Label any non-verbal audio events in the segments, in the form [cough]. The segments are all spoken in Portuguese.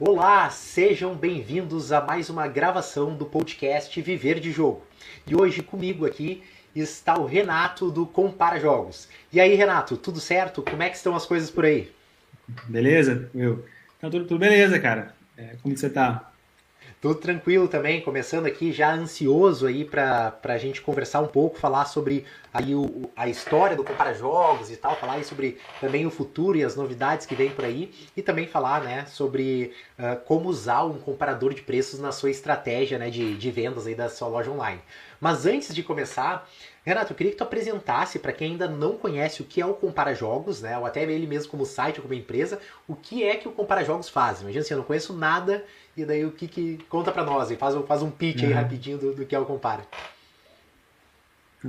Olá, sejam bem-vindos a mais uma gravação do podcast Viver de Jogo. E hoje comigo aqui está o Renato do Compara Jogos. E aí, Renato, tudo certo? Como é que estão as coisas por aí? Beleza, meu. Tá tudo, tudo beleza, cara. É, como que você tá? Tudo tranquilo também, começando aqui já ansioso aí para a gente conversar um pouco, falar sobre aí o, a história do Compara Jogos e tal, falar aí sobre também o futuro e as novidades que vem por aí e também falar né, sobre uh, como usar um comparador de preços na sua estratégia né, de, de vendas aí da sua loja online. Mas antes de começar, Renato, eu queria que tu apresentasse para quem ainda não conhece o que é o Compara Jogos, né? Ou até ele mesmo como site ou como empresa, o que é que o Compara Jogos faz. Imagina assim, eu não conheço nada e daí o que que conta para nós e faz, faz um pitch uhum. aí rapidinho do, do, que é o Compara.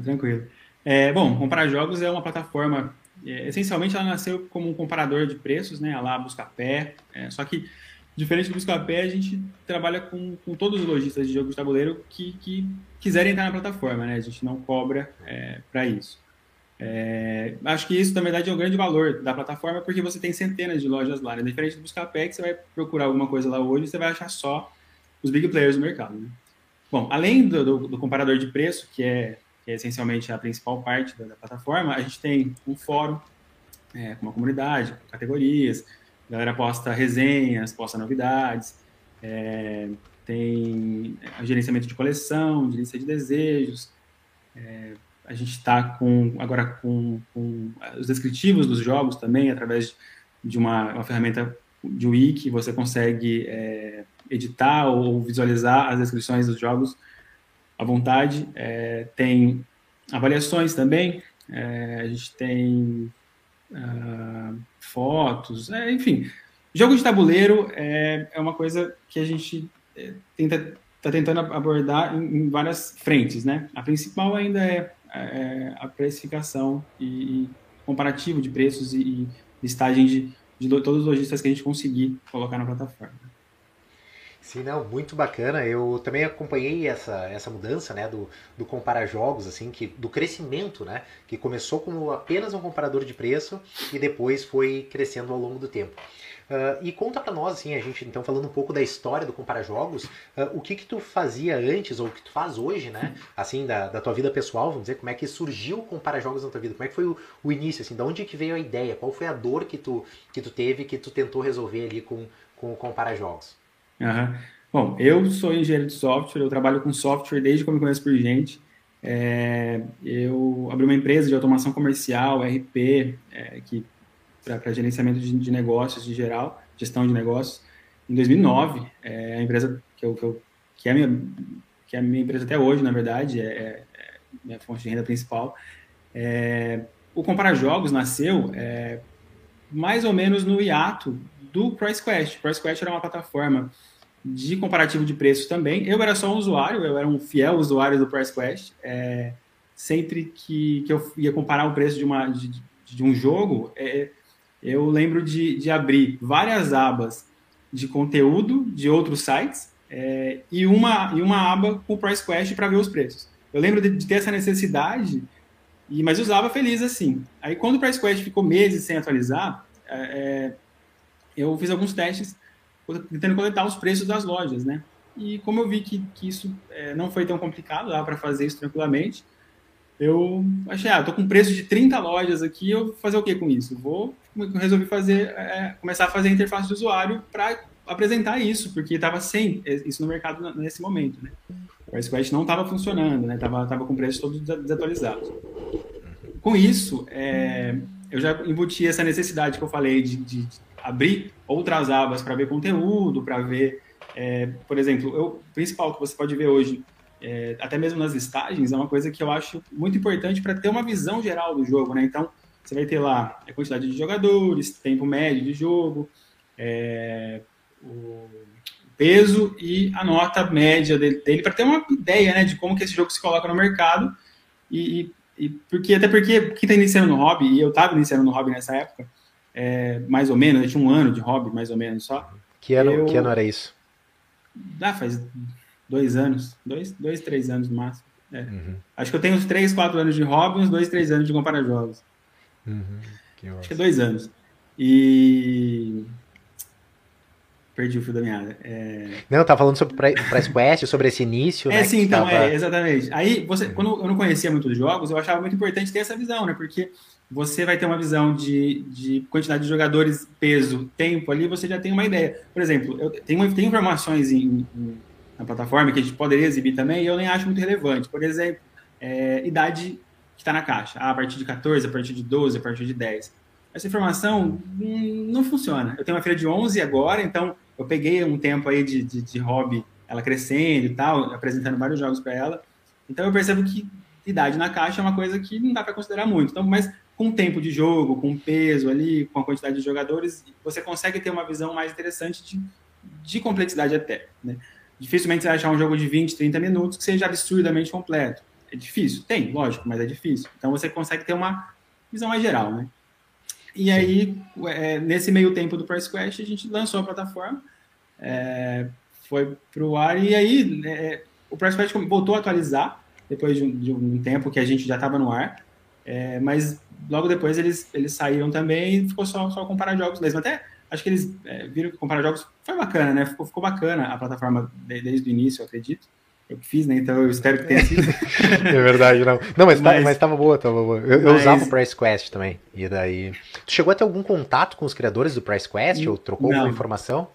Tranquilo. É, bom, Compara Jogos é uma plataforma, é, essencialmente ela nasceu como um comparador de preços, né? Lá busca pé, é, só que Diferente do Buscapé, a gente trabalha com, com todos os lojistas de jogos de tabuleiro que, que quiserem entrar na plataforma, né? A gente não cobra é, para isso. É, acho que isso, na verdade, é um grande valor da plataforma, porque você tem centenas de lojas lá. Né? Diferente do Buscapé, que você vai procurar alguma coisa lá hoje, você vai achar só os big players do mercado. Né? Bom, além do, do, do, comparador de preço, que é, que é essencialmente a principal parte da, da, plataforma, a gente tem um fórum é, com uma comunidade, com categorias, a galera posta resenhas, posta novidades, é, tem gerenciamento de coleção, de lista de desejos. É, a gente está com agora com, com, os descritivos dos jogos também, através de uma, uma ferramenta de wiki, você consegue é, editar ou visualizar as descrições dos jogos à vontade. É, tem avaliações também, é, a gente tem uh, fotos, é, enfim. Jogo de tabuleiro é, é uma coisa que a gente é, tenta está tentando abordar em, em, várias frentes, né? A principal ainda é, é a precificação e, e, comparativo de preços e, e listagem de, de todos os lojistas que a gente conseguir colocar na plataforma. Sim, não, muito bacana. Eu também acompanhei essa, essa mudança, né, do, do comparar jogos, assim, que, do crescimento, né, que começou como apenas um comparador de preço e depois foi crescendo ao longo do tempo. Uh, e conta para nós, assim, a gente então falando um pouco da história do Compara Jogos, uh, o que que tu fazia antes ou o que tu faz hoje, né? Assim, da, da tua vida pessoal, vamos dizer, como é que surgiu o Compara Jogos na tua vida? Como é que foi o, o início, assim, de onde que veio a ideia? Qual foi a dor que tu, que tu teve, que tu tentou resolver ali com, com o Compara Jogos? Uhum. Bom, eu sou engenheiro de software, eu trabalho com software desde que eu me conheço por gente. É, eu abri uma empresa de automação comercial, RP, é, que para gerenciamento de, de, negócios em geral, gestão de negócios, em 2009. É, a empresa que, eu, que, eu, que, é minha, que é a minha empresa até hoje, na verdade, é, é, é minha fonte de renda principal. É, o Compara Jogos nasceu é, mais ou menos no hiato do PriceQuest. PriceQuest era uma plataforma de comparativo de preços também. Eu era só um usuário, eu era um fiel usuário do PriceQuest. É, sempre que, que eu ia comparar o preço de, uma, de, de um jogo, é, eu lembro de, de abrir várias abas de conteúdo de outros sites é, e, uma, e uma aba com o PriceQuest para ver os preços. Eu lembro de, de ter essa necessidade, e, mas usava feliz assim. Aí quando o PriceQuest ficou meses sem atualizar, é eu fiz alguns testes tentando coletar os preços das lojas, né? E como eu vi que, que isso é, não foi tão complicado, dá para fazer isso tranquilamente, eu achei, ah, tô com preço de 30 lojas aqui, eu vou fazer o que com isso? Vou resolvi fazer, é, começar a fazer a interface de usuário para apresentar isso, porque estava sem isso no mercado nesse momento, né? O Squash não estava funcionando, né? Tava, tava com preços todos desatualizados. Com isso, é, eu já embuti essa necessidade que eu falei de, de abrir outras abas para ver conteúdo, para ver, é, por exemplo, o principal que você pode ver hoje, é, até mesmo nas listagens, é uma coisa que eu acho muito importante para ter uma visão geral do jogo, né? Então, você vai ter lá a quantidade de jogadores, tempo médio de jogo, é, o peso e a nota média dele, dele para ter uma ideia né, de como que esse jogo se coloca no mercado e, e porque, até porque quem está iniciando no hobby, e eu estava iniciando no hobby nessa época, é, mais ou menos, eu tinha um ano de hobby, mais ou menos só. Que ano, eu, que ano era isso? Ah, faz dois anos, dois, dois três anos no máximo. É. Uhum. Acho que eu tenho uns três, quatro anos de hobby uns dois, três anos de comparar jogos. Uhum. Que Acho que é dois anos. E perdi o fio da meada. É... Não, eu tava falando sobre o Price Quest, sobre esse início. É, né, sim, então, tava... é, exatamente. Aí, você, quando eu não conhecia muito os jogos, eu achava muito importante ter essa visão, né? Porque você vai ter uma visão de, de quantidade de jogadores, peso, tempo ali, você já tem uma ideia. Por exemplo, eu tenho, tenho informações em, em, na plataforma que a gente poderia exibir também e eu nem acho muito relevante. Por exemplo, é, idade que está na caixa. Ah, a partir de 14, a partir de 12, a partir de 10. Essa informação não funciona. Eu tenho uma filha de 11 agora, então eu peguei um tempo aí de, de, de hobby, ela crescendo e tal, apresentando vários jogos para ela. Então eu percebo que idade na caixa é uma coisa que não dá para considerar muito. Então, mas com tempo de jogo, com peso ali, com a quantidade de jogadores, você consegue ter uma visão mais interessante de, de complexidade até. Né? Dificilmente você vai achar um jogo de 20, 30 minutos que seja absurdamente completo. É difícil? Tem, lógico, mas é difícil. Então você consegue ter uma visão mais geral, né? E aí, é, nesse meio tempo do Price Quest, a gente lançou a plataforma, é, foi para o ar, e aí é, o Price Quest voltou a atualizar, depois de um, de um tempo que a gente já estava no ar, é, mas logo depois eles, eles saíram também e ficou só, só comparar jogos mesmo. Até acho que eles é, viram que comparar jogos foi bacana, né? Ficou, ficou bacana a plataforma desde o início, eu acredito. Eu fiz, né? Então eu espero que tenha [laughs] sido. é verdade, não. Não, mas, tá, mas, tá, mas tava boa, tava boa. Eu, mas... eu, usava o Price Quest também. E daí. Tu chegou a ter algum contato com os criadores do Price Quest? Ou trocou não. alguma informação?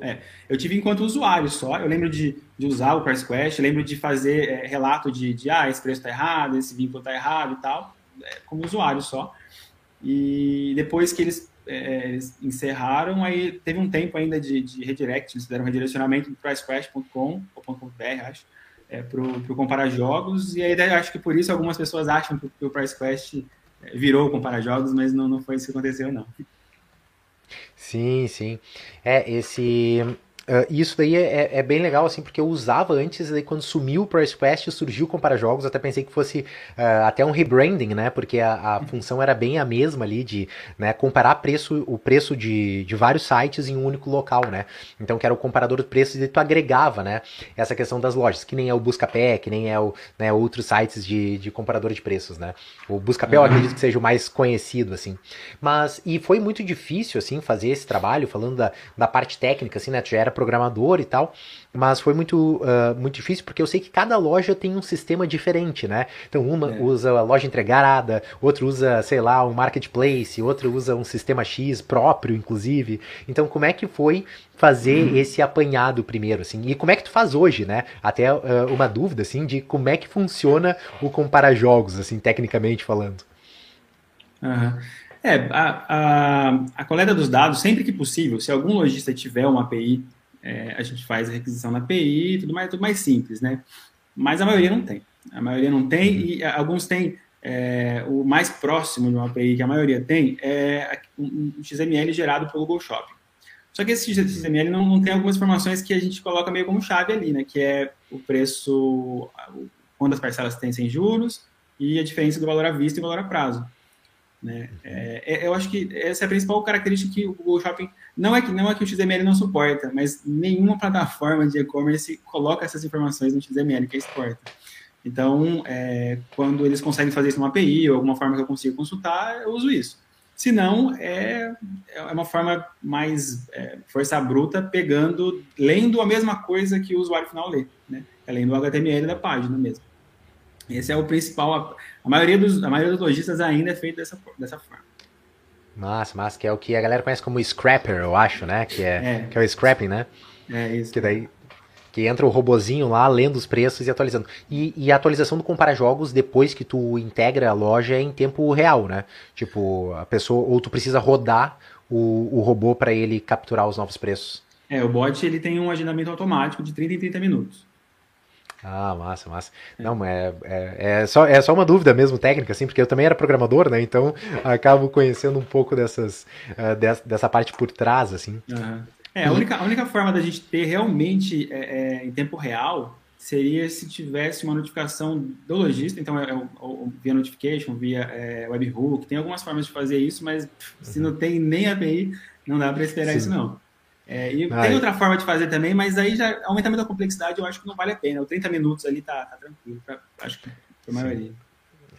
É, eu tive enquanto usuário só. Eu lembro de, de usar o Price Quest, lembro de fazer é, relato de, de, ah, esse preço está errado, esse vínculo está errado e tal, é, como usuário só. E depois que eles, é, eles, encerraram, aí teve um tempo ainda de, de redirect, eles fizeram um redirecionamento do pricequest.com, ou .com.br, acho, é, para o Comparar Jogos, e aí acho que por isso algumas pessoas acham que o Price Quest é, virou Comparar Jogos, mas não, não foi isso que aconteceu, não. Sim, sim. É, esse Uh, isso daí é, é, é, bem legal, assim, porque eu usava antes, e daí quando sumiu o Price Quest, surgiu o Compara Jogos, até pensei que fosse uh, até um rebranding, né, porque a, a, função era bem a mesma ali, de né, comparar preço, o preço de, de vários sites em um único local, né, então que era o comparador de preços e tu agregava, né, essa questão das lojas, que nem é o Buscapé, que nem é o, né, outros sites de, de comparador de preços, né, o Buscapé eu acredito que seja o mais conhecido, assim, mas, e foi muito difícil, assim, fazer esse trabalho, falando da, da parte técnica, assim, né, tu já era programador e tal, mas foi muito, uh, muito difícil porque eu sei que cada loja tem um sistema diferente, né? Então uma é. usa a loja entregada, outro usa, sei lá, um marketplace, outro usa um sistema X próprio, inclusive. Então como é que foi fazer uhum. esse apanhado primeiro, assim? E como é que tu faz hoje, né? Até uh, uma dúvida, assim, de como é que funciona o comparar jogos, assim, tecnicamente falando. Uhum. É, a, a, a coleta dos dados, sempre que possível, se algum lojista tiver uma API é, a gente faz a requisição na API, tudo mais, tudo mais simples, né? Mas a maioria não tem. A maioria não tem e alguns têm é, o mais próximo de uma API que a maioria tem é um XML gerado pelo Google Shopping. Só que esse XML não, não, tem algumas informações que a gente coloca meio como chave ali, né? Que é o preço, quando as parcelas têm sem juros e a diferença do valor à vista e valor a prazo. Né? É, é, eu acho que essa é a principal característica que o Google Shopping não é que não é que o XML não suporta, mas nenhuma plataforma de e-commerce coloca essas informações no XML que exporta. Então, é, quando eles conseguem fazer isso numa API ou alguma forma que eu consiga consultar, eu uso isso. Se não, é, é uma forma mais é, força bruta, pegando, lendo a mesma coisa que o usuário final lê, né? É lendo o HTML da página mesmo. Esse é o principal. A maioria dos, a maioria dos lojistas ainda é feito dessa, dessa forma. Massa, massa, que é o que a galera conhece como scrapper, eu acho, né? Que é, é. Que é o scrapping, né? É isso. Que daí que entra o robozinho lá lendo os preços e atualizando. E, e a atualização do compara jogos depois que tu integra a loja é em tempo real, né? Tipo, a pessoa ou tu precisa rodar o, o robô para ele capturar os novos preços. É, o bot ele tem um agendamento automático de 30 em 30 minutos. Ah, massa, massa. Não, é, é, é, só, é só uma dúvida mesmo técnica, assim, porque eu também era programador, né? Então [laughs] acabo conhecendo um pouco dessas, uh, dessa, dessa parte por trás, assim. Uhum. É, a única, a única forma da gente ter realmente é, é, em tempo real seria se tivesse uma notificação do lojista, então é, é, via notification, via é, webhook, tem algumas formas de fazer isso, mas se não tem nem API, não dá para esperar Sim. isso não. É, e tem outra forma de fazer também, mas aí já aumenta muito a complexidade, eu acho que não vale a pena. O 30 minutos ali tá, tá tranquilo, pra, acho que pra maioria.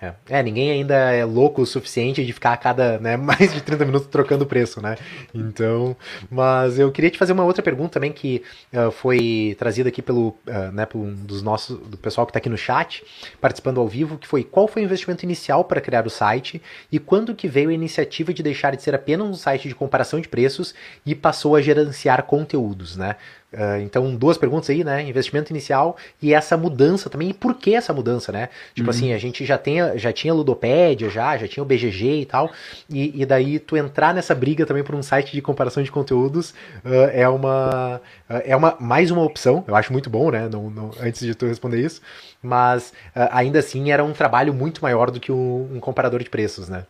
É. é. ninguém ainda é louco o suficiente de ficar a cada né, [laughs] mais de 30 minutos trocando preço, né? Então, mas eu queria te fazer uma outra pergunta também que uh, foi trazida aqui pelo, uh, né, pelo um dos nossos, do pessoal que está aqui no chat, participando ao vivo, que foi qual foi o investimento inicial para criar o site e quando que veio a iniciativa de deixar de ser apenas um site de comparação de preços e passou a gerenciar conteúdos, né? Uh, então, duas perguntas aí, né? Investimento inicial e essa mudança também. E por que essa mudança, né? Tipo uhum. assim, a gente já, tem, já tinha Ludopédia, já, já tinha o BGG e tal. E, e daí tu entrar nessa briga também por um site de comparação de conteúdos uh, é uma uh, é uma mais uma opção. Eu acho muito bom, né? Não, não, antes de tu responder isso. Mas ainda assim era um trabalho muito maior do que um, um comparador de preços, né?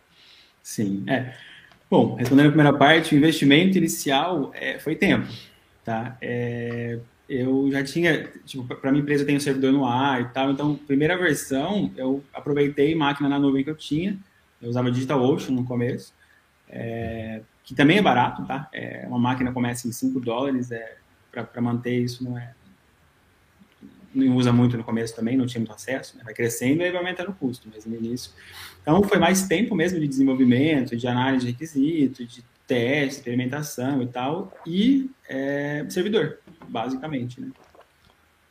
Sim, é. Bom, respondendo a primeira parte, o investimento inicial é, foi tempo tá? É, eu já tinha, tipo, para minha empresa tem um servidor no ar e tal, então, primeira versão, eu aproveitei máquina na nuvem que eu tinha, eu usava DigitalOcean no começo, é, que também é barato, tá? É, uma máquina começa em 5 dólares, é, para manter isso não é não usa muito no começo também, não tinha muito acesso, né? vai crescendo e vai aumentando o custo, mas no início. Então, foi mais tempo mesmo de desenvolvimento, de análise de requisitos, de teste, experimentação e tal, e é, servidor, basicamente, né?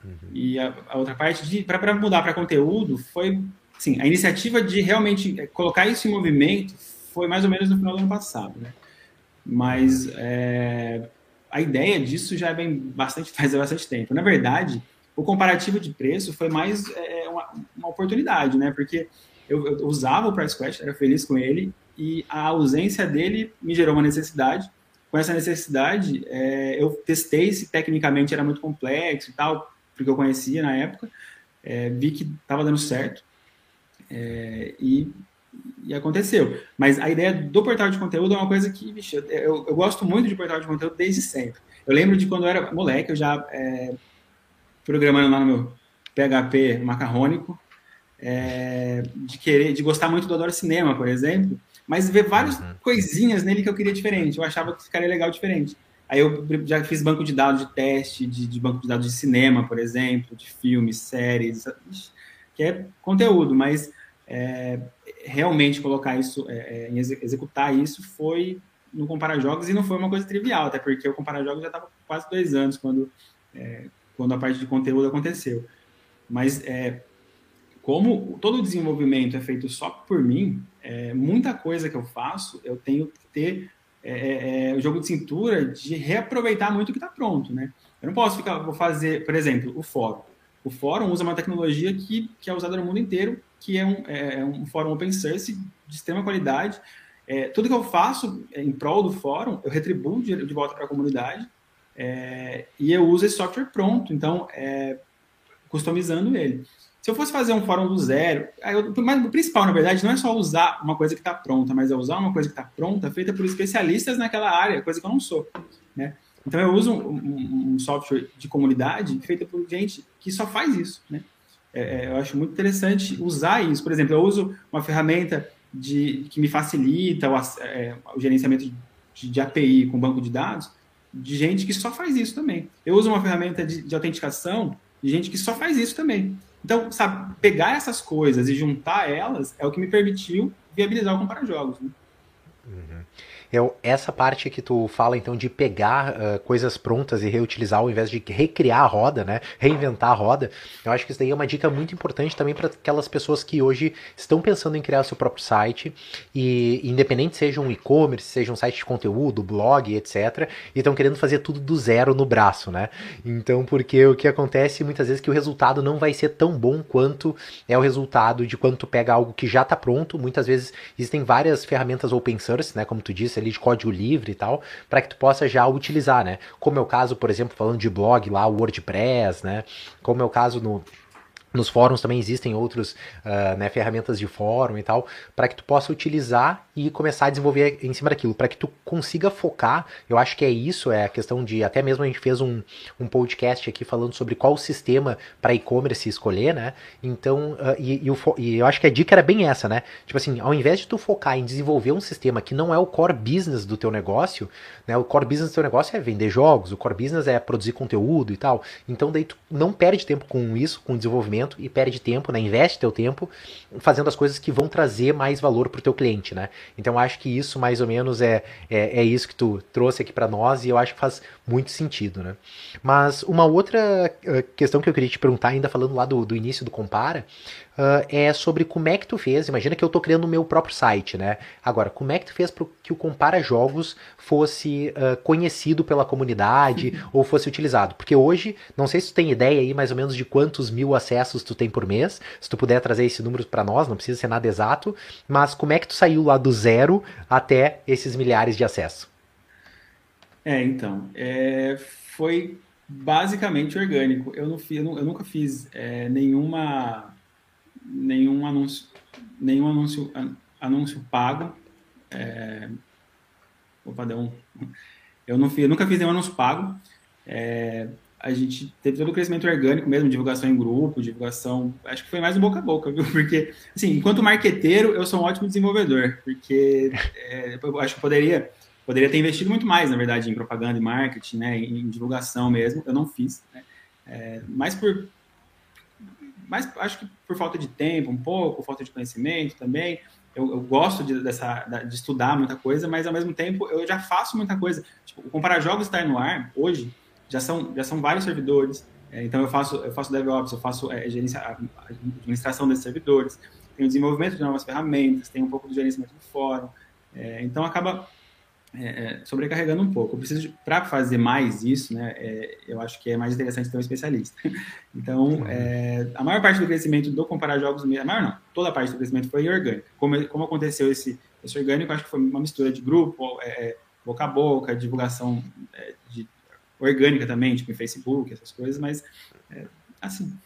Uhum. E a, a, outra parte, para mudar para conteúdo, foi, sim, a iniciativa de realmente é, colocar isso em movimento foi mais ou menos no final do ano passado, né? Mas é, a ideia disso já vem bastante, [laughs] faz bastante tempo. Na verdade, o comparativo de preço foi mais é, uma, uma, oportunidade, né? Porque eu, eu usava o Price Quest, era feliz com ele, e a ausência dele me gerou uma necessidade. Com essa necessidade, é, eu testei se tecnicamente era muito complexo e tal, porque eu conhecia na época, é, vi que estava dando certo é, e, e, aconteceu. Mas a ideia do portal de conteúdo é uma coisa que, bicho, eu, eu, gosto muito de portal de conteúdo desde sempre. Eu lembro de quando eu era moleque, eu já é, programando lá no meu PHP macarrônico, é, de querer, de gostar muito do Adoro Cinema, por exemplo, mas ver várias uhum. coisinhas nele que eu queria diferente. Eu achava que ficaria legal diferente. Aí eu já fiz banco de dados de teste, de, de banco de dados de cinema, por exemplo, de filmes, séries, que é conteúdo, mas é, realmente colocar isso, é, é executar isso foi no Comparar Jogos e não foi uma coisa trivial, até porque o Comparar Jogos já estava quase dois anos quando, é, quando a parte de conteúdo aconteceu. Mas é, como todo o desenvolvimento é feito só por mim, é, muita coisa que eu faço, eu tenho que ter é, é, é o jogo de cintura de reaproveitar muito o que está pronto, né? Eu não posso ficar, vou fazer, por exemplo, o fórum. O fórum usa uma tecnologia que, que é usada no mundo inteiro, que é um, é, é um fórum open source de extrema qualidade. É, tudo que eu faço em prol do fórum, eu retribuo de, de volta para a comunidade e eu uso esse software pronto, então, customizando ele. Se eu fosse fazer um fórum do zero, eu, mas o principal, na verdade, não é só usar uma coisa que está pronta, mas é usar uma coisa que está pronta, feita por especialistas naquela área, coisa que eu não sou. Né? Então, eu uso um, um, um software de comunidade feita por gente que só faz isso. Né? É, é, eu acho muito interessante usar isso. Por exemplo, eu uso uma ferramenta de, que me facilita o, é, o gerenciamento de, de, API com banco de dados de gente que só faz isso também. Eu uso uma ferramenta de, de autenticação de gente que só faz isso também. Então, sabe, pegar essas coisas e juntar elas é o que me permitiu viabilizar o comprar jogos. Né? Uhum. Eu, essa parte que tu fala então de pegar uh, coisas prontas e reutilizar ao invés de recriar a roda, né? Reinventar a roda. Eu acho que isso daí é uma dica muito importante também para aquelas pessoas que hoje estão pensando em criar seu próprio site e independente seja um e-commerce, seja um site de conteúdo, blog, etc, e estão querendo fazer tudo do zero no braço, né? Então, porque o que acontece muitas vezes é que o resultado não vai ser tão bom quanto é o resultado de quando tu pega algo que já está pronto. Muitas vezes existem várias ferramentas open source, né, como tu disse, ali de código livre e tal, para que tu possa já utilizar, né? Como é o caso, por exemplo, falando de blog lá, o WordPress, né? Como é o caso no nos fóruns também existem outros uh, né, ferramentas de fórum e tal, para que tu possa utilizar e começar a desenvolver em cima daquilo, para que tu consiga focar. Eu acho que é isso, é a questão de. Até mesmo a gente fez um, um podcast aqui falando sobre qual sistema para e-commerce escolher, né? Então, uh, e, e, e, eu acho que a dica era bem essa, né? Tipo assim, ao invés de tu focar em desenvolver um sistema que não é o core business do teu negócio, né? O core business do teu negócio é vender jogos, o core business é produzir conteúdo e tal. Então, daí tu não perde tempo com isso, com desenvolvimento e perde tempo, né? Investe teu tempo fazendo as coisas que vão trazer mais valor para o teu cliente, né? Então acho que isso mais ou menos é, é, é isso que tu trouxe aqui para nós e eu acho que faz muito sentido, né? Mas uma outra eh, questão que eu queria te perguntar, ainda falando lá do, do início do Compara, uh, é sobre como é que tu fez. Imagina que eu estou criando o meu próprio site, né? Agora, como é que tu fez para que o Compara Jogos fosse uh, conhecido pela comunidade uhum. ou fosse utilizado? Porque hoje, não sei se tu tem ideia aí mais ou menos de quantos mil acessos tu tem por mês. Se tu puder trazer esse número para nós, não precisa ser nada exato, mas como é que tu saiu lá do zero até esses milhares de acessos? É, então, é, foi basicamente orgânico. Eu, não fiz, eu, nunca fiz é, nenhuma nenhum anúncio, nenhum anúncio, anúncio pago. É, opa, deu um, eu, não fiz, eu nunca fiz nenhum anúncio pago. É, a gente teve todo o crescimento orgânico mesmo, divulgação em grupo, divulgação. Acho que foi mais um boca a boca, viu? [laughs] Porque, assim, enquanto marqueteiro, eu sou um ótimo desenvolvedor, porque é, eu acho que poderia, poderia ter investido muito mais, na verdade, em propaganda e marketing, né, em, divulgação mesmo. Eu não fiz, né? É, mas por mas acho que por falta de tempo, um pouco, falta de conhecimento também. Eu, eu gosto de, dessa, de estudar muita coisa, mas ao mesmo tempo eu já faço muita coisa. Tipo, Comparar Jogos estar no ar, hoje, já são, já são vários servidores. É, então eu faço, eu faço DevOps, eu faço é, gerência, administração desses servidores, tenho desenvolvimento de novas ferramentas, tenho um pouco de gerenciamento do fórum. É, então acaba é, é, sobrecarregando um pouco. Eu preciso, para fazer mais isso, né, é, eu acho que é mais interessante ter um especialista. [laughs] Então, é, a maior parte do crescimento do comparar jogos, a maior não, toda a parte do crescimento foi orgânico. Como, como aconteceu esse, esse orgânico, acho que foi uma mistura de grupo, é, é, boca a boca, divulgação de, orgânica também, tipo em Facebook, essas coisas, mas assim.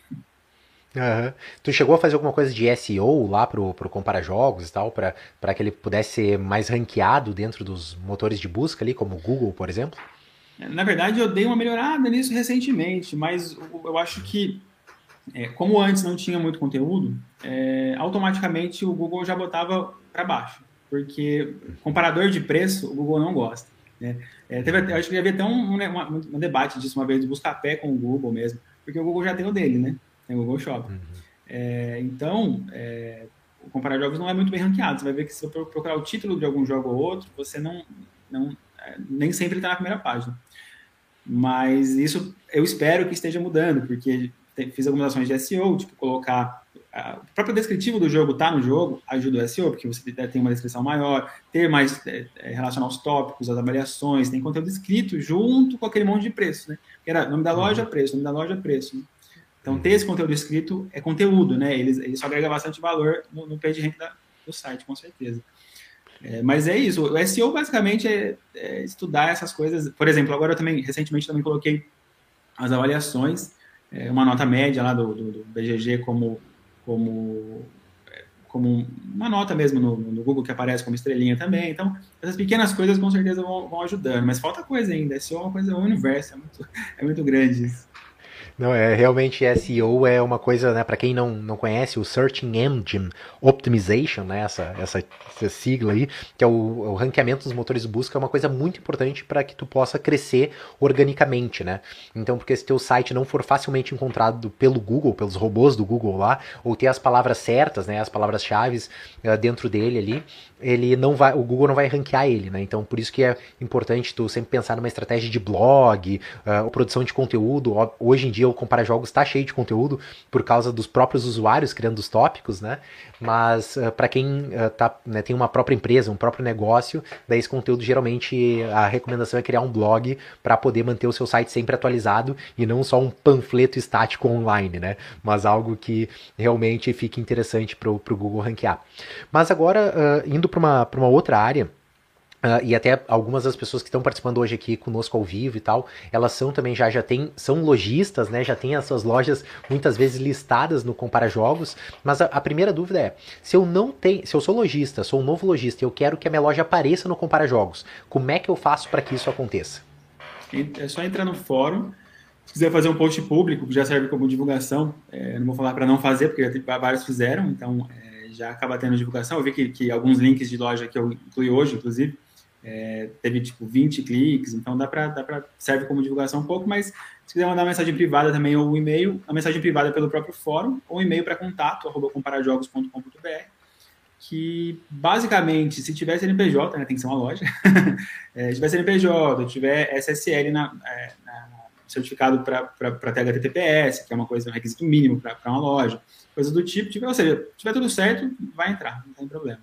Uhum. Tu chegou a fazer alguma coisa de SEO lá pro, pro Compara Jogos e tal, para que ele pudesse ser mais ranqueado dentro dos motores de busca ali, como o Google, por exemplo? Na verdade, eu dei uma melhorada nisso recentemente, mas eu acho que, é, como antes não tinha muito conteúdo, é, automaticamente o Google já botava para baixo, porque comparador de preço o Google não gosta. Né? É, teve, acho que havia até um, um, um, debate disso uma vez, de buscar pé com o Google mesmo, porque o Google já tem o dele, né? Tem o Google Shopping. Uhum. É, então, é, comparar jogos não é muito bem ranqueado. Você vai ver que se você procurar o título de algum jogo ou outro, você não, não é, nem sempre está na primeira página. Mas isso eu espero que esteja mudando, porque fiz algumas ações de SEO, tipo colocar a, o próprio descritivo do jogo tá no jogo, ajuda o SEO, porque você tem uma descrição maior, ter mais é, é, relacionar os tópicos, as avaliações, tem conteúdo escrito junto com aquele monte de preço, né? Que era nome da loja, uhum. preço, nome da loja, preço. Né? Então, ter esse conteúdo escrito é conteúdo, né? Ele, ele só agrega bastante valor no, no page rank da, do site, com certeza. É, mas é isso. O SEO basicamente é, é, estudar essas coisas. Por exemplo, agora eu também, recentemente, também coloquei as avaliações, é, uma nota média lá do, do, do, BGG como, como, é, como uma nota mesmo no, no, Google que aparece como estrelinha também. Então, essas pequenas coisas com certeza vão, vão ajudando. Mas falta coisa ainda. SEO é uma coisa, é um universo, é muito, [laughs] é muito grande isso. Não, é realmente SEO é uma coisa, né, para quem não, não conhece, o Searching Engine Optimization, né, essa, essa, essa sigla aí, que é o, o ranqueamento dos motores de busca, é uma coisa muito importante para que tu possa crescer organicamente, né? Então, porque se teu site não for facilmente encontrado pelo Google, pelos robôs do Google lá, ou ter as palavras certas, né, as palavras-chave uh, dentro dele ali, ele não vai, o Google não vai ranquear ele, né? Então, por isso que é importante tu sempre pensar numa estratégia de blog, uh, produção de conteúdo. Hoje em dia o Compara Jogos está cheio de conteúdo por causa dos próprios usuários criando os tópicos, né? Mas uh, para quem uh, tá, né, tem uma própria empresa, um próprio negócio, daí esse conteúdo geralmente a recomendação é criar um blog para poder manter o seu site sempre atualizado e não só um panfleto estático online, né? Mas algo que realmente fique interessante para o Google ranquear. Mas agora, uh, indo para uma, uma outra área, Uh, e até algumas das pessoas que estão participando hoje aqui conosco ao vivo e tal, elas são também já já tem, são lojistas, né? Já tem as suas lojas muitas vezes listadas no Compara Jogos. Mas a, a, primeira dúvida é: se eu não tenho, se eu sou lojista, sou um novo lojista e eu quero que a minha loja apareça no Compara Jogos, como é que eu faço para que isso aconteça? É só entrar no fórum. Se quiser fazer um post público, que já serve como divulgação, é, não vou falar para não fazer, porque vários fizeram, então é, já acaba tendo divulgação. Eu vi que, que alguns links de loja que eu incluí hoje, inclusive, é, teve tipo 20 cliques, então dá para dá para serve como divulgação um pouco, mas se quiser mandar uma mensagem privada também ou um e-mail, a mensagem privada pelo próprio fórum ou um e-mail para contato arroba que basicamente, se tiver CNPJ, né, tem que ser uma loja, [laughs] é, se tiver CNPJ, tiver SSL na, é, na certificado para THTTPS, que é uma coisa, um requisito mínimo para uma loja, coisa do tipo, tiver, ou seja, tiver tudo certo, vai entrar, não tem problema.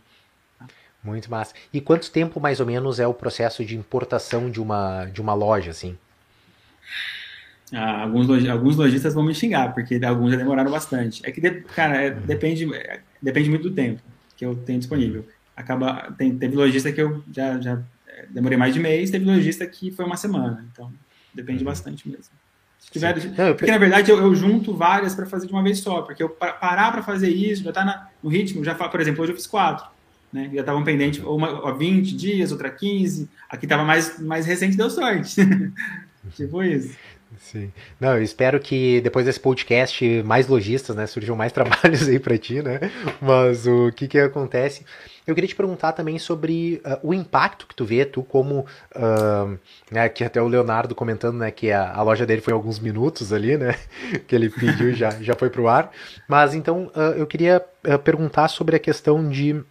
Muito massa. E quanto tempo mais ou menos é o processo de importação de uma, de uma loja, assim? Ah, alguns, alguns lojistas vão me xingar, porque alguns já demoraram bastante. É que, cara, é, uhum. depende, é, depende muito do tempo que eu tenho disponível. Acaba, tem, teve lojista que eu já, já é, demorei mais de mês, teve lojista que foi uma semana. Então, depende uhum. bastante mesmo. Se tiver, porque, na verdade, eu, eu junto várias para fazer de uma vez só, porque eu parar para fazer isso, já tá no ritmo, já por exemplo, hoje eu fiz quatro né? Já estavam pendentes uma, 20 dias, outra 15. Aqui estava mais, mais recente, deu sorte. [laughs] tipo isso. Sim. Não, eu espero que depois desse podcast mais lojistas, né, surjam mais [laughs] trabalhos aí para ti, né? Mas o que que acontece? Eu queria te perguntar também sobre uh, o impacto que tu vê, tu como, uh, né, que até o Leonardo comentando, né, que a, a, loja dele foi alguns minutos ali, né, [laughs] que ele pediu já já foi pro ar. Mas então uh, eu queria perguntar sobre a questão de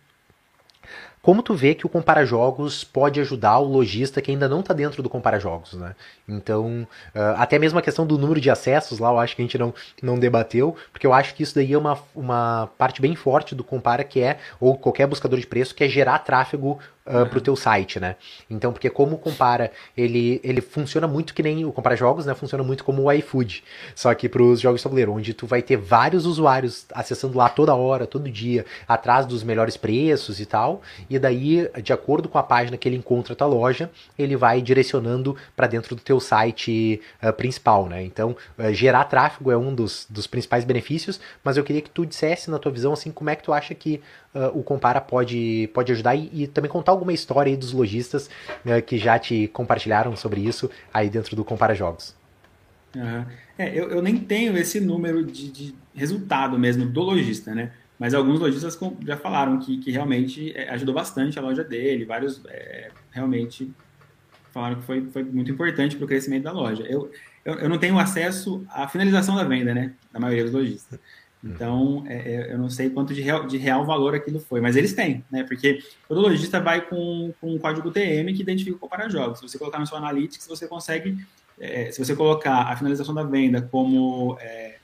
como tu vê que o Compara Jogos pode ajudar o lojista que ainda não está dentro do Compara Jogos, né? Então, uh, até mesmo a questão do número de acessos lá, eu acho que a gente não, não debateu, porque eu acho que isso daí é uma, uma parte bem forte do Compara, que é, ou qualquer buscador de preço, que é gerar tráfego uh, uhum. para o teu site, né? Então, porque como o Compara, ele, ele funciona muito que nem o Compara Jogos, né? Funciona muito como o iFood, só que para os jogos de tabuleiro, onde tu vai ter vários usuários acessando lá toda hora, todo dia, atrás dos melhores preços e tal, e daí, de acordo com a página que ele encontra tua loja, ele vai direcionando para dentro do teu site uh, principal, né? Então, uh, gerar tráfego é um dos, dos principais benefícios, mas eu queria que tu dissesse na tua visão, assim, como é que tu acha que uh, o Compara pode, pode ajudar e, e, também contar alguma história aí dos lojistas uh, que já te compartilharam sobre isso aí dentro do Compara Jogos. Uhum. É, eu, eu nem tenho esse número de, de, resultado mesmo do lojista, né? Mas alguns lojistas já falaram que, que realmente é, ajudou bastante a loja dele, vários é, realmente falaram que foi, foi muito importante para o crescimento da loja. Eu, eu, eu, não tenho acesso à finalização da venda, né? Da maioria dos lojistas. Então, é, é, eu não sei quanto de real, de real valor aquilo foi, mas eles têm, né? Porque todo lojista vai com, com um código TM que identifica o comparar jogos. Se você colocar no seu Analytics, você consegue, é, se você colocar a finalização da venda como, é,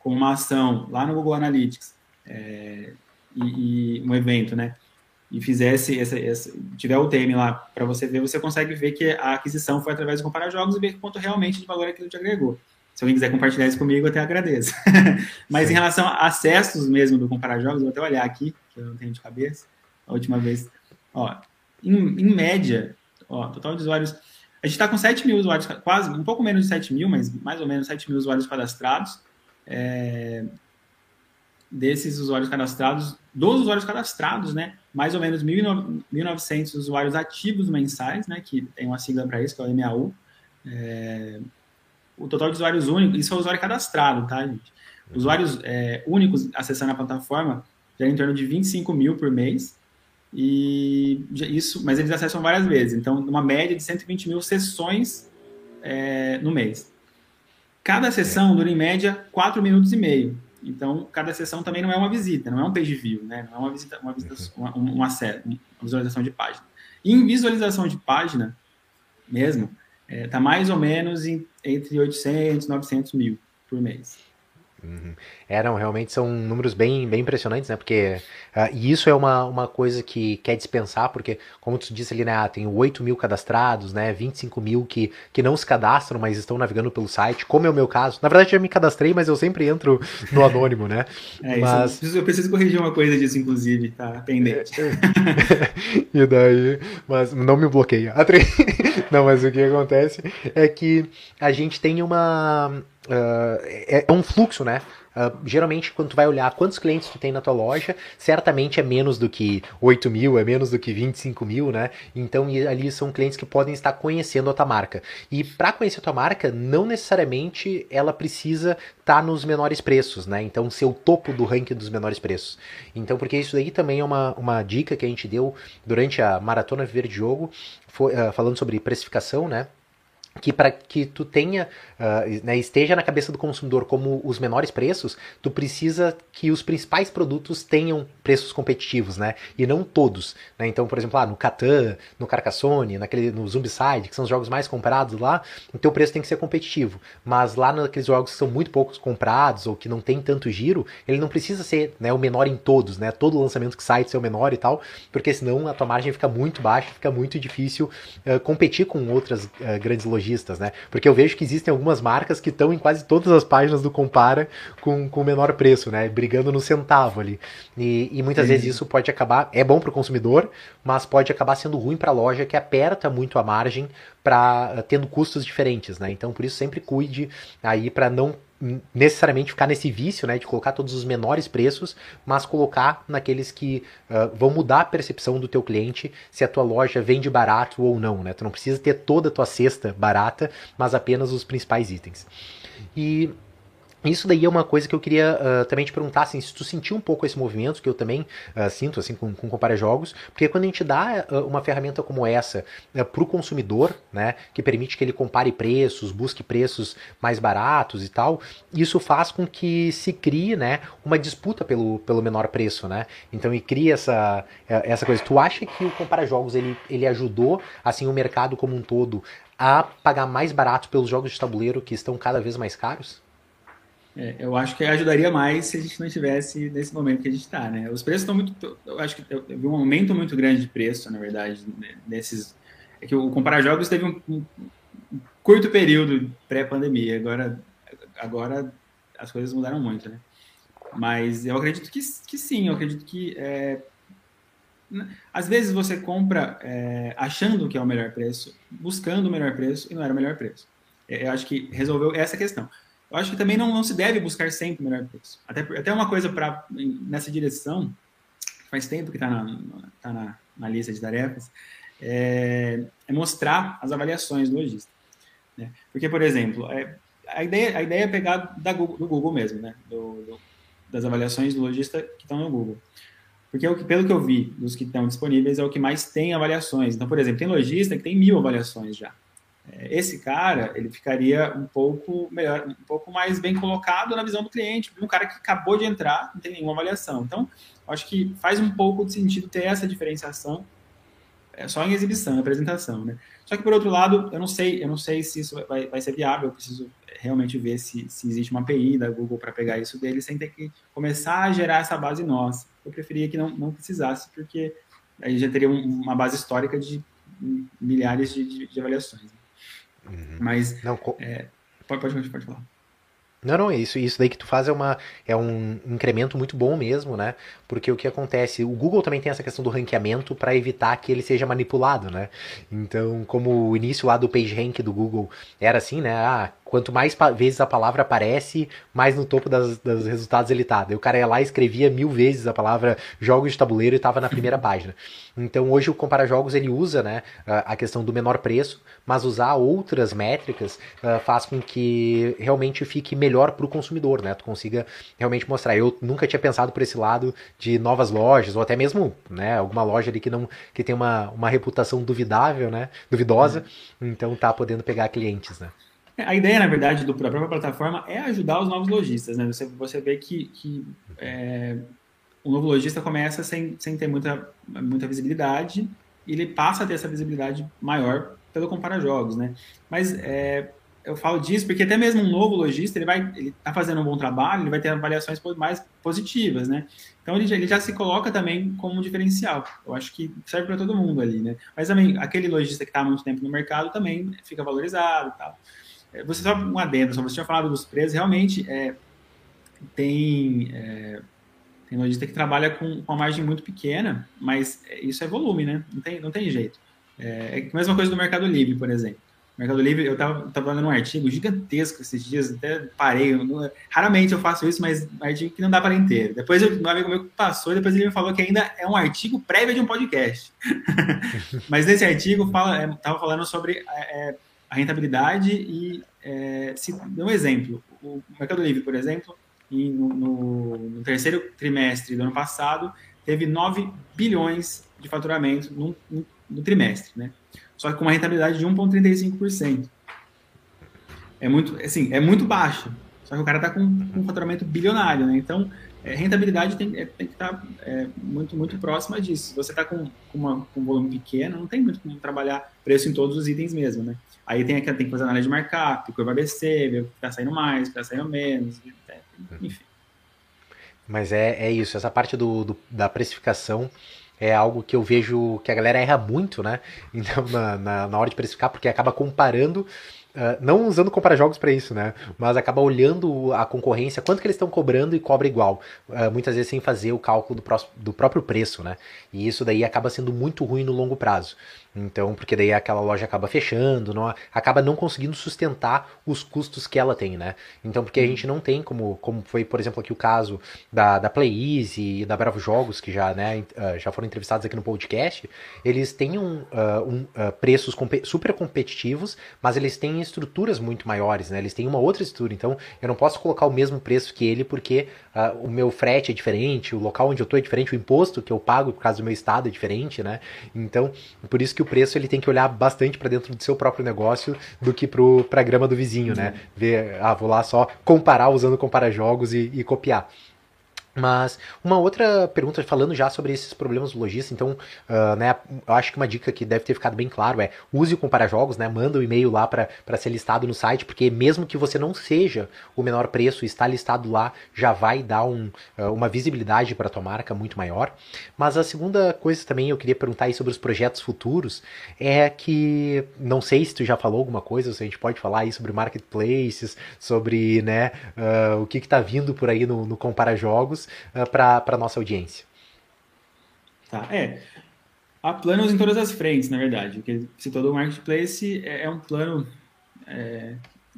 como uma ação lá no Google Analytics é, e, e, um evento, né? E fizesse, essa, essa, tiver o TM lá para você ver, você consegue ver que a aquisição foi através do comparar jogos e ver quanto realmente de valor aquilo te agregou. Se alguém quiser compartilhar isso comigo, eu até agradeço. [laughs] Mas Sim. em relação a acessos mesmo do Comparar Jogos, vou até olhar aqui, que eu não tenho de cabeça, a última vez. Ó, em, em média, ó, total de usuários. A gente está com 7 mil usuários, quase, um pouco menos de 7 mil, mas mais ou menos 7 mil usuários cadastrados. É, desses usuários cadastrados, dos usuários cadastrados, né, mais ou menos 1.900 usuários ativos mensais, né, que tem uma sigla para isso, que é o MAU. É, o total de usuários únicos, isso é o usuário cadastrado, tá, gente? Usuários é, únicos acessando a plataforma já é em torno de 25 mil por mês, e isso, mas eles acessam várias vezes, então uma média de 120 mil sessões é, no mês. Cada sessão dura em média 4 minutos e meio. Então, cada sessão também não é uma visita, não é um page view, né? Não é uma visita, uma, visita, uma, uma, uma visualização de página. E em visualização de página, mesmo, Está é, tá mais ou menos em, entre 800 e 900 mil por mês. Uhum. É, não, realmente são números bem, bem impressionantes, né? Porque uh, e isso é uma, uma coisa que quer dispensar, porque, como tu disse ali, né? Ah, tem 8 mil cadastrados, né? 25 mil que, que não se cadastram, mas estão navegando pelo site, como é o meu caso. Na verdade, eu me cadastrei, mas eu sempre entro no [laughs] anônimo, né? É, mas... Isso, eu preciso corrigir uma coisa disso, inclusive, tá pendente. [laughs] e daí, mas não me bloqueia. [laughs] Não, mas o que acontece é que a gente tem uma uh, é, é, um fluxo, né? Uh, geralmente, quando tu vai olhar quantos clientes tu tem na tua loja, certamente é menos do que 8 mil, é menos do que 25 mil, né? Então, ali são clientes que podem estar conhecendo a tua marca. E para conhecer a tua marca, não necessariamente ela precisa estar tá nos menores preços, né? Então, ser o topo do ranking dos menores preços. Então, porque isso daí também é uma, uma dica que a gente deu durante a Maratona Viver de Jogo, foi, uh, falando sobre precificação, né? Que para que tu tenha uh, né, esteja na cabeça do consumidor como os menores preços, tu precisa que os principais produtos tenham preços competitivos, né? E não todos, né? Então, por exemplo, ah, no Catan, no Carcassonne, naquele no Zombicide, que são os jogos mais comprados lá, o teu preço tem que ser competitivo. Mas lá naqueles jogos que são muito poucos comprados ou que não tem tanto giro, ele não precisa ser, né, o menor em todos, né? Todo lançamento que sai de ser o menor e tal, porque senão a tua margem fica muito baixa, fica muito difícil uh, competir com outras uh, grandes lojistas, né? Porque eu vejo que existem algumas marcas que estão em quase todas as páginas do Compara com, com o menor preço, né? Brigando no centavo ali. E, e muitas Sim. vezes isso pode acabar, é bom para o consumidor, mas pode acabar sendo ruim para a loja que aperta muito a margem para tendo custos diferentes, né? Então por isso sempre cuide aí para não necessariamente ficar nesse vício, né, de colocar todos os menores preços, mas colocar naqueles que uh, vão mudar a percepção do teu cliente se a tua loja vende barato ou não, né? Tu não precisa ter toda a tua cesta barata, mas apenas os principais itens. E isso daí é uma coisa que eu queria uh, também te perguntar, assim, se tu sentiu um pouco esse movimento, que eu também uh, sinto, assim, com, com Compara Jogos, porque quando a gente dá uh, uma ferramenta como essa para o consumidor, né, que permite que ele compare preços, busque preços mais baratos e tal, isso faz com que se crie, né, uma disputa pelo, pelo menor preço, né, então e cria essa, essa coisa. Tu acha que o Compara Jogos, ele, ele ajudou, assim, o mercado como um todo a pagar mais barato pelos jogos de tabuleiro que estão cada vez mais caros? É, eu acho que ajudaria mais se a gente não estivesse nesse momento que a gente está, né? Os preços estão muito. Eu acho que vi um aumento muito grande de preço, na verdade, nesses. É que o Comparar Jogos teve um, um curto período pré-pandemia, agora, agora as coisas mudaram muito, né? Mas eu acredito que, que sim, eu acredito que. É, às vezes você compra é, achando que é o melhor preço, buscando o melhor preço e não era o melhor preço. Eu acho que resolveu essa questão. Eu acho que também não, não se deve buscar sempre o melhor preço. Até, até uma coisa para nessa direção, faz tempo que está na, tá na, na, lista de tarefas, é, é, mostrar as avaliações do lojista. Né? Porque, por exemplo, é, a, ideia, a ideia é pegar da Google, do Google mesmo, né? Do, do, das avaliações do lojista que estão no Google. Porque é que, pelo que eu vi dos que estão disponíveis, é o que mais tem avaliações. Então, por exemplo, tem lojista que tem mil avaliações já. Esse cara ele ficaria um pouco melhor, um pouco mais bem colocado na visão do cliente, um cara que acabou de entrar, não tem nenhuma avaliação. Então, acho que faz um pouco de sentido ter essa diferenciação é, só em exibição, em apresentação, né? Só que por outro lado, eu não sei, eu não sei se isso vai, vai ser viável. Eu preciso realmente ver se, se existe uma API da Google para pegar isso dele sem ter que começar a gerar essa base nossa. Eu preferia que não, não precisasse, porque aí já teria uma base histórica de milhares de, de, de avaliações. Uhum. Mas. Não, é, pode, pode, pode falar. Não, não, isso, isso daí que tu faz é, uma, é um incremento muito bom mesmo, né? Porque o que acontece, o Google também tem essa questão do ranqueamento para evitar que ele seja manipulado, né? Então, como o início lá do PageRank do Google era assim, né? Ah, quanto mais vezes a palavra aparece, mais no topo das, dos resultados ele tá. Daí o cara ia lá e escrevia mil vezes a palavra jogos de tabuleiro e estava na primeira [laughs] página. Então hoje o Compara Jogos ele usa né, a questão do menor preço, mas usar outras métricas uh, faz com que realmente fique melhor para o consumidor, né? Tu consiga realmente mostrar. Eu nunca tinha pensado por esse lado de novas lojas, ou até mesmo né, alguma loja ali que não que tem uma, uma reputação duvidável, né? Duvidosa, uhum. então tá podendo pegar clientes, né? A ideia, na verdade, do, da própria plataforma é ajudar os novos lojistas, né? Você, você vê que, que é, o novo lojista começa sem, sem ter muita, muita visibilidade e ele passa a ter essa visibilidade maior pelo comparar jogos, né? Mas é, eu falo disso porque até mesmo um novo lojista, ele vai, ele tá fazendo um bom trabalho, ele vai ter avaliações mais positivas, né? Então ele já, ele já se coloca também como um diferencial. Eu acho que serve para todo mundo ali, né? Mas também aquele lojista que está há muito tempo no mercado também fica valorizado e tal. É, você só um adendo, só você tinha falado dos preços, realmente é, tem, é, tem lojista que trabalha com, com uma margem muito pequena, mas isso é volume, né? Não tem, não tem jeito. É, é a mesma coisa do Mercado Livre, por exemplo. Mercado Livre, eu estava tava lendo um artigo gigantesco esses dias, até parei. Eu, raramente eu faço isso, mas um artigo que não dá para inteiro. Depois eu, um amigo meu passou e depois ele me falou que ainda é um artigo prévio de um podcast. [laughs] mas nesse artigo fala, estava é, falando sobre é, é, a rentabilidade e é, se, um exemplo. O Mercado Livre, por exemplo, no, no, no, terceiro trimestre do ano passado, teve 9 bilhões de faturamento no, no, trimestre, né? só que com uma rentabilidade de 1,35%. É muito, assim, é muito baixo. Só que o cara está com, com, um faturamento bilionário, né? Então, é, rentabilidade tem, é, tem que estar tá, é, muito, muito próxima disso. Se você está com, com, com um volume pequeno, não tem muito como trabalhar preço em todos os itens mesmo, né? Aí tem, tem que fazer análise de markup, curva ABC, ver o que está saindo mais, o que está saindo menos, é, enfim. Mas é, é isso, essa parte do, do da precificação é algo que eu vejo que a galera erra muito, né? [laughs] Então, na, na, na hora de precificar, porque acaba comparando Uh, não usando comprar jogos para isso, né? Mas acaba olhando a concorrência, quanto que eles estão cobrando e cobra igual. Uh, muitas vezes sem fazer o cálculo do, pró do, próprio preço, né? E isso daí acaba sendo muito ruim no longo prazo. Então, porque daí aquela loja acaba fechando, não, acaba não conseguindo sustentar os custos que ela tem, né? Então, porque a uhum. gente não tem, como, como foi, por exemplo, aqui o caso da, da PlayEasy e da Bravo Jogos, que já, né, uh, já foram entrevistados aqui no podcast, eles têm um, uh, um uh, preços super competitivos, mas eles têm estruturas muito maiores, né? Eles têm uma outra estrutura, então eu não posso colocar o mesmo preço que ele porque o meu frete é diferente, o local onde eu tô é diferente, o imposto que eu pago por causa do meu estado é diferente, né? Então, por isso que o preço ele tem que olhar bastante para dentro do seu próprio negócio do que para a grama do vizinho, né? uhum. né? Ver, ah, vou lá só comparar usando comparar jogos e, e copiar. Mas uma outra pergunta, falando já sobre esses problemas do lojista, então, uh, né, eu acho que uma dica que deve ter ficado bem claro é use o Compara Jogos, né, manda o um e-mail lá para ser listado no site, porque mesmo que você não seja o menor preço, estar listado lá já vai dar um, uh, uma visibilidade para a tua marca muito maior. Mas a segunda coisa também eu queria perguntar aí sobre os projetos futuros é que, não sei se tu já falou alguma coisa, se a gente pode falar aí sobre marketplaces, sobre né, uh, o que está vindo por aí no, no Compara Uh, eh, para a nossa audiência. Tá, é. Há planos em todas as frentes, na verdade. O que se todo marketplace é, é um plano é,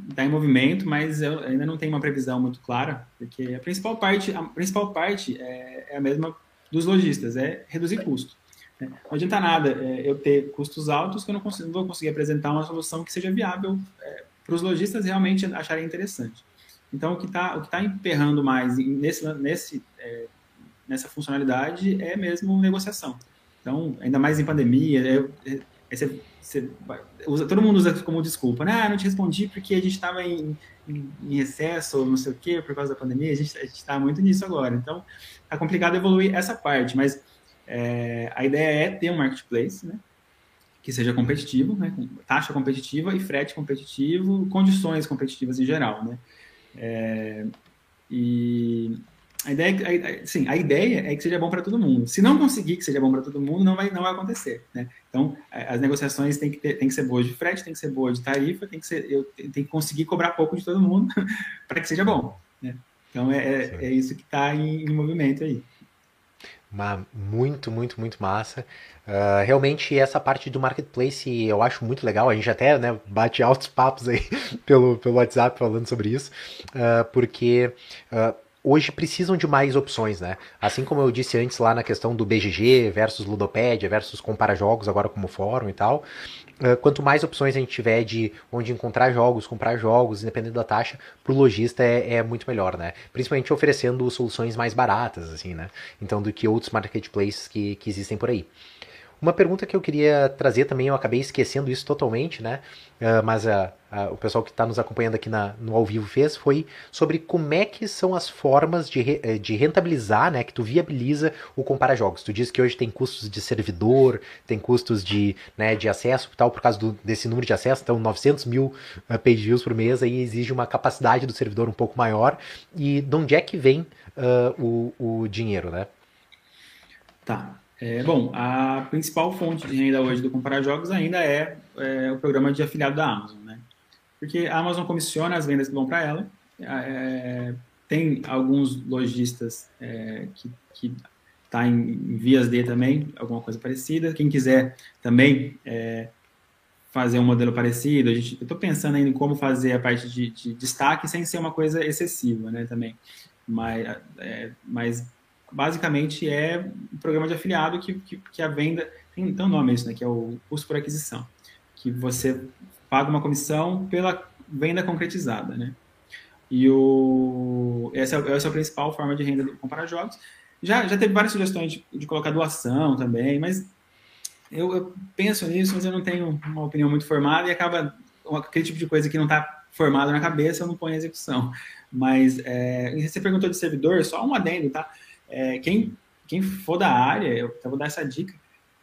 está em movimento, mas eu ainda não tenho uma previsão muito clara, porque a principal parte, a principal parte é, é a mesma dos lojistas, é reduzir custo. Né? Não adianta nada é, eu ter custos altos que eu não, consigo, não, vou conseguir apresentar uma solução que seja viável é, para os lojistas realmente acharem interessante. Então, o que está tá emperrando mais nesse, nesse, é, nessa funcionalidade é mesmo negociação. Então, ainda mais em pandemia, é, é, você, você usa, todo mundo usa como desculpa, né? Ah, não te respondi porque a gente estava em, em, em excesso ou não sei o quê, por causa da pandemia, a gente está muito nisso agora. Então, é complicado evoluir essa parte, mas é, a ideia é ter um marketplace, né? Que seja competitivo, né? Com taxa competitiva e frete competitivo, condições competitivas em geral, né? É, e a ideia, a, sim, a ideia é que seja bom para todo mundo. Se não conseguir que seja bom para todo mundo, não vai, não vai acontecer. Né? Então, as negociações têm que, ter, têm que ser boas de frete, tem que ser boas de tarifa, tem que ser, eu tenho que conseguir cobrar pouco de todo mundo [laughs] para que seja bom. Né? Então, é, é, é isso que está em, em movimento aí. Uma, muito, muito, muito massa. Uh, realmente, essa parte do marketplace eu acho muito legal. A gente até né, bate altos papos aí [laughs] pelo, pelo WhatsApp falando sobre isso, uh, porque. Uh, hoje precisam de mais opções, né? Assim como eu disse antes lá na questão do BGG versus Ludopédia versus Compara Jogos agora como fórum e tal, quanto mais opções a gente tiver de onde encontrar jogos, comprar jogos, independente da taxa, pro lojista é, é, muito melhor, né? Principalmente oferecendo soluções mais baratas, assim, né? Então, do que outros marketplaces que, que existem por aí. Uma pergunta que eu queria trazer também, eu acabei esquecendo isso totalmente, né? Uh, mas uh, uh, o pessoal que está nos acompanhando aqui na, no ao vivo fez, foi sobre como é que são as formas de, re, eh, de rentabilizar, né? Que tu viabiliza o compara jogos. Tu diz que hoje tem custos de servidor, tem custos de, né, de acesso tal, por causa do, desse número de acesso, então 900 mil uh, page views por mês, aí exige uma capacidade do servidor um pouco maior. E de onde é que vem o, o dinheiro, né? Tá. É, bom, a principal fonte de renda hoje do Comprar Jogos ainda é, é, o programa de afiliado da Amazon, né? Porque a Amazon comissiona as vendas que vão para ela, é, tem alguns lojistas é, que, que tá em, vias de também, alguma coisa parecida. Quem quiser também é, fazer um modelo parecido. A gente, eu estou pensando ainda em como fazer a parte de, de, destaque sem ser uma coisa excessiva, né, também. Mas, é, mas basicamente é um programa de afiliado que, que, que a venda tem, tem um nome isso, né, que é o custo por aquisição, que você paga uma comissão pela venda concretizada, né? E o essa é, essa é a principal forma de renda do comprar jogos. Já, já teve várias sugestões de, de colocar doação também, mas eu, eu, penso nisso, mas eu não tenho uma opinião muito formada e acaba aquele tipo de coisa que não está formado na cabeça, eu não ponho em execução. Mas é, você perguntou de servidor, só um adendo, tá? É, quem, quem for da área, eu, vou dar essa dica,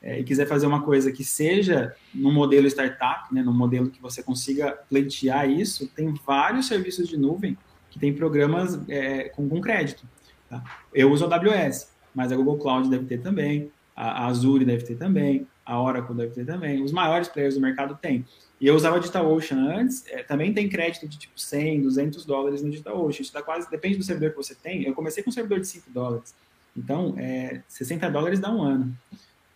é, e quiser fazer uma coisa que seja no modelo startup, né, no modelo que você consiga pleitear isso, tem vários serviços de nuvem que tem programas é, com, com crédito. Tá? Eu uso a AWS, mas a Google Cloud deve ter também, a, Azure deve ter também, a Oracle deve ter também, os maiores players do mercado têm. E eu usava DigitalOcean antes, é, também tem crédito de tipo 100, 200 dólares no DigitalOcean. Isso dá quase, depende do servidor que você tem. Eu comecei com um servidor de 5 dólares. Então, é, 60 dólares dá um ano.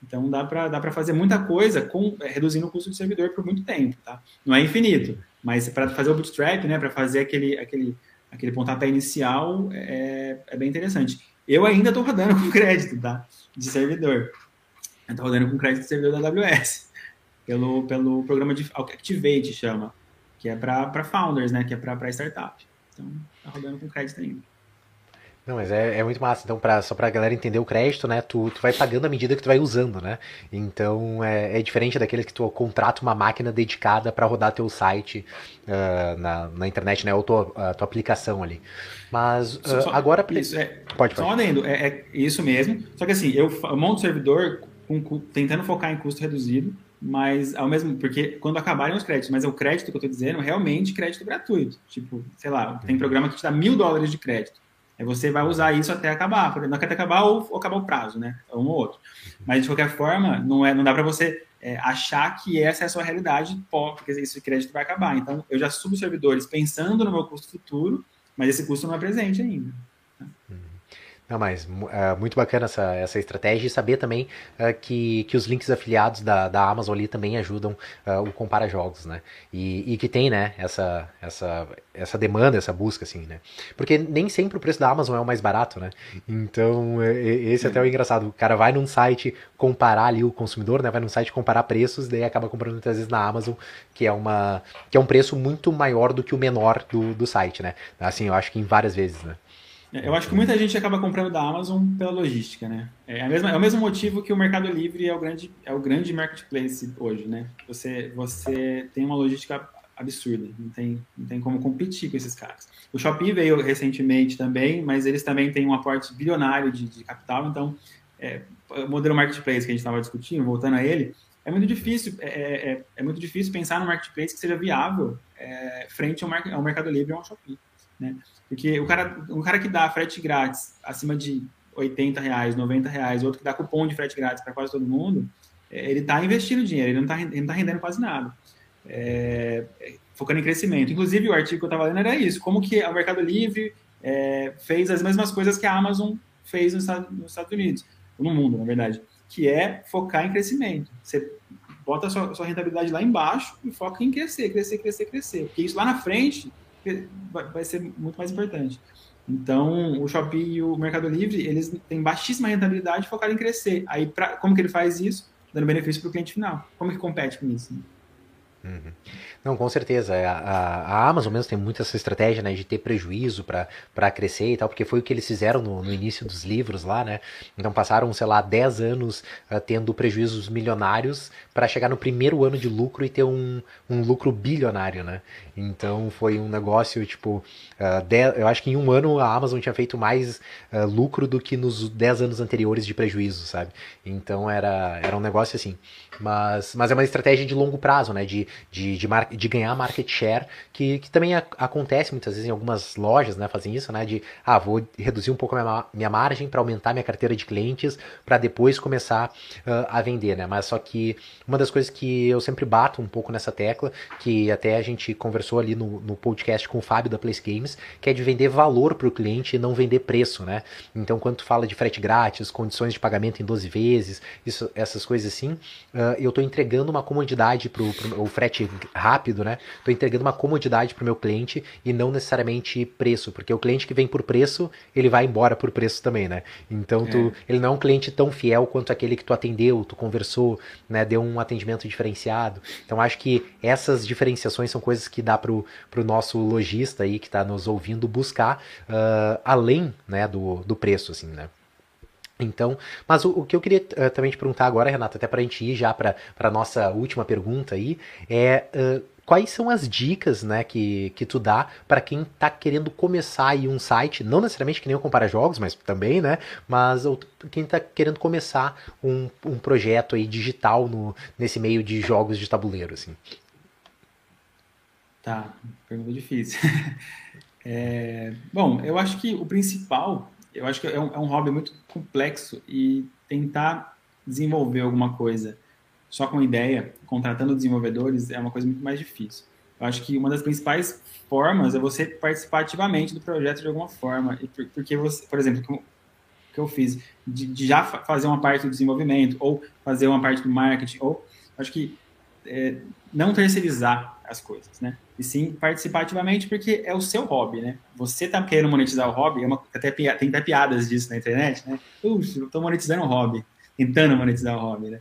Então, dá para dá fazer muita coisa com é, reduzindo o custo do servidor por muito tempo, tá? Não é infinito, mas para fazer o bootstrap, né, para fazer aquele, aquele, aquele pontapé inicial, é, é bem interessante. Eu ainda estou rodando [laughs] com crédito, tá? De servidor. Estou rodando com crédito de servidor da AWS. Pelo, pelo programa de Activate, chama. Que é para founders, né? Que é para startup. Então, está rodando com crédito ainda. Não, mas é, é muito massa. Então, pra, só pra galera entender o crédito, né? Tu, tu vai pagando à medida que tu vai usando, né? Então, é, é diferente daqueles que tu contrata uma máquina dedicada para rodar teu site uh, na, na internet, né? Ou tua, a tua aplicação ali. Mas uh, só, agora... Isso, é, pode, pode. Só adendo, é, é, isso mesmo. Só que assim, eu, eu monto o servidor com, tentando focar em custo reduzido, mas ao mesmo porque quando acabarem os créditos, mas é o crédito que eu estou dizendo realmente crédito gratuito. Tipo, sei lá, tem programa que te dá mil dólares de crédito. Aí você vai usar isso até acabar, não até acabar ou, ou, acabar o prazo, né? Um ou outro. Mas de qualquer forma, não, é, não dá para você é, achar que essa é a sua realidade, porque esse crédito vai acabar. Então, eu já subo servidores pensando no meu custo futuro, mas esse custo não é presente ainda. Uhum. Não, mas uh, muito bacana essa, essa estratégia e saber também uh, que, que os links afiliados da, da Amazon ali também ajudam uh, o Compara Jogos, né? E, e que tem, né, essa, essa, essa demanda, essa busca, assim, né? Porque nem sempre o preço da Amazon é o mais barato, né? Então, esse é até o engraçado. O cara vai num site comparar ali o consumidor, né? Vai num site comparar preços, daí acaba comprando muitas vezes na Amazon, que é, uma, que é um preço muito maior do que o menor do, do site, né? Assim, eu acho que em várias vezes, né? É, eu acho que muita gente acaba comprando da Amazon pela logística, né? É, mesma, é o mesmo motivo que o Mercado Livre é o grande, é o grande marketplace hoje, né? Você, você tem uma logística absurda, não tem, não tem como competir com esses caras. O Shopee veio recentemente também, mas eles também têm um aporte bilionário de, de capital, então é, o modelo marketplace que a gente estava discutindo, voltando a ele, é muito difícil, é, é, é, é muito difícil pensar no marketplace que seja viável é, frente ao, ao Mercado Livre ou ao Shopee. Né? Porque o cara, um cara que dá frete grátis acima de 80 reais, 90 reais, outro que dá cupom de frete grátis para quase todo mundo, é, ele está investindo dinheiro, ele não está tá rendendo quase nada. É, focando em crescimento. Inclusive, o artigo que eu estava lendo era isso: como que o Mercado Livre é, fez as mesmas coisas que a Amazon fez nos Estados Unidos, no mundo, na verdade, que é focar em crescimento. Você bota a sua, sua rentabilidade lá embaixo e foca em crescer, crescer, crescer, crescer. Porque isso lá na frente vai ser muito mais importante. Então, o Shopee e o Mercado Livre, eles têm baixíssima rentabilidade focados em crescer. Aí, pra, como que ele faz isso? Dando benefício para o cliente final. Como que compete com isso? Né? Uhum. Não, com certeza. A, a, a, Amazon mesmo tem muito essa estratégia né, de ter prejuízo para crescer e tal, porque foi o que eles fizeram no, no, início dos livros lá, né? Então passaram, sei lá, 10 anos uh, tendo prejuízos milionários para chegar no primeiro ano de lucro e ter um, um lucro bilionário, né? Então foi um negócio, tipo, uh, dez, eu acho que em um ano a Amazon tinha feito mais uh, lucro do que nos 10 anos anteriores de prejuízo, sabe? Então era, era um negócio assim. Mas, mas é uma estratégia de longo prazo, né? De, de, de, mar, de ganhar market share, que, que também a, acontece muitas vezes em algumas lojas, né? Fazem isso, né? De, ah, vou reduzir um pouco a minha, minha margem para aumentar minha carteira de clientes, para depois começar uh, a vender, né? Mas só que uma das coisas que eu sempre bato um pouco nessa tecla, que até a gente conversou ali no, no podcast com o Fábio da Place Games, que é de vender valor para o cliente e não vender preço, né? Então, quando tu fala de frete grátis, condições de pagamento em 12 vezes, isso, essas coisas assim, uh, eu estou entregando uma comodidade para o frete rápido, né? Estou entregando uma comodidade para o meu cliente e não necessariamente preço, porque o cliente que vem por preço, ele vai embora por preço também, né? Então tu, é. ele não é um cliente tão fiel quanto aquele que tu atendeu, tu conversou, né? Deu um atendimento diferenciado. Então acho que essas diferenciações são coisas que dá para o nosso lojista aí que está nos ouvindo buscar uh, além, né? Do, do preço, assim, né? Então, mas o, o, que eu queria uh, também te perguntar agora, Renata, até para a gente ir já para a nossa última pergunta aí, é uh, quais são as dicas né, que, que tu dá para quem está querendo começar aí um site, não necessariamente que nem o Compara Jogos, mas também, né? Mas quem está querendo começar um, um projeto aí digital no, nesse meio de jogos de tabuleiro, assim. Tá, pergunta difícil. [laughs] é, bom, eu acho que o principal eu acho que é um, é um hobby muito complexo e tentar desenvolver alguma coisa só com ideia, contratando desenvolvedores, é uma coisa muito mais difícil. Eu acho que uma das principais formas é você participar ativamente do projeto de alguma forma. Porque você, por exemplo, o que eu fiz, de, de, já fazer uma parte do desenvolvimento, ou fazer uma parte do marketing, ou acho que é, não terceirizar as coisas, né? E sim participar ativamente porque é o seu hobby, né? Você tá querendo monetizar o hobby, é uma, até, tem até piadas disso na internet, né? Puxa, eu tô monetizando o hobby, tentando monetizar o hobby, né?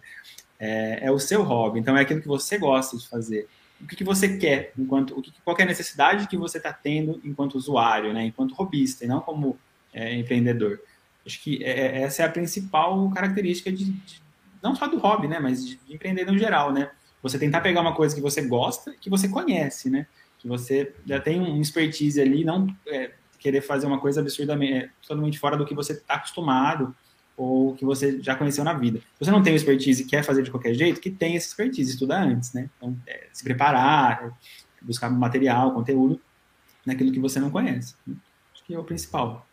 É, é, o seu hobby, então é aquilo que você gosta de fazer. O que, que você quer, enquanto, o que, qual é a necessidade que você está tendo enquanto usuário, né? Enquanto hobbyista, e não como é, empreendedor. Acho que é, é essa é a principal característica de, de, não só do hobby, né? Mas de, de empreender no geral, né? Você tentar pegar uma coisa que você gosta, que você conhece, né? Que você já tem um expertise ali, não é, querer fazer uma coisa absurdamente, é, totalmente fora do que você está acostumado ou que você já conheceu na vida. Se você não tem expertise e quer fazer de qualquer jeito, que tem essa expertise, estudar antes, né? Então, é, se preparar, buscar material, conteúdo naquilo que você não conhece. Né? Acho que é o principal.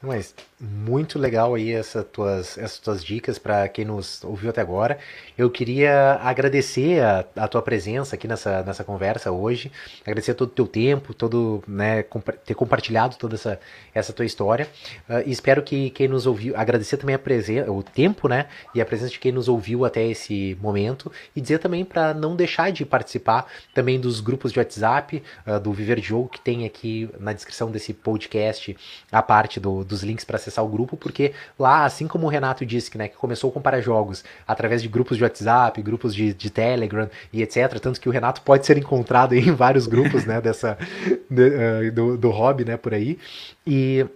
Mas muito legal aí essa tuas, essas tuas dicas para quem nos ouviu até agora. Eu queria agradecer a, a, tua presença aqui nessa, nessa conversa hoje, agradecer todo o teu tempo, todo, né, ter compartilhado toda essa, essa tua história. Uh, espero que quem nos ouviu, agradecer também a presença, o tempo, né, e a presença de quem nos ouviu até esse momento e dizer também para não deixar de participar também dos grupos de WhatsApp uh, do Viver de Jogo que tem aqui na descrição desse podcast a parte do dos links para acessar o grupo, porque lá, assim como o Renato disse, que, né, que começou com para jogos através de grupos de WhatsApp, grupos de, de Telegram e etc. Tanto que o Renato pode ser encontrado em vários grupos né, dessa, [laughs] de, uh, do, do hobby né, por aí. E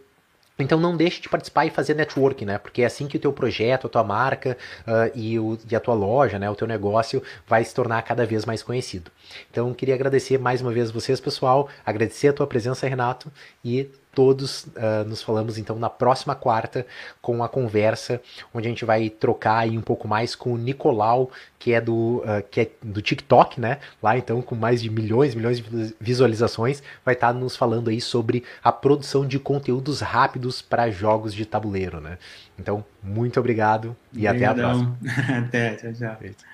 então não deixe de participar e fazer networking, né? Porque é assim que o teu projeto, a tua marca uh, e, o, e, a tua loja, né? O teu negócio vai se tornar cada vez mais conhecido. Então queria agradecer mais uma vez vocês, pessoal. Agradecer a tua presença, Renato, e todos uh, nos falamos então na próxima quarta com a conversa onde a gente vai trocar aí um pouco mais com o Nicolau que é do uh, que é do TikTok né? Lá então com mais de milhões milhões de visualizações vai estar tá nos falando aí sobre a produção de conteúdos rápidos para jogos de tabuleiro né? Então muito obrigado e Obrigadão. até a próxima. [laughs] Até tchau tchau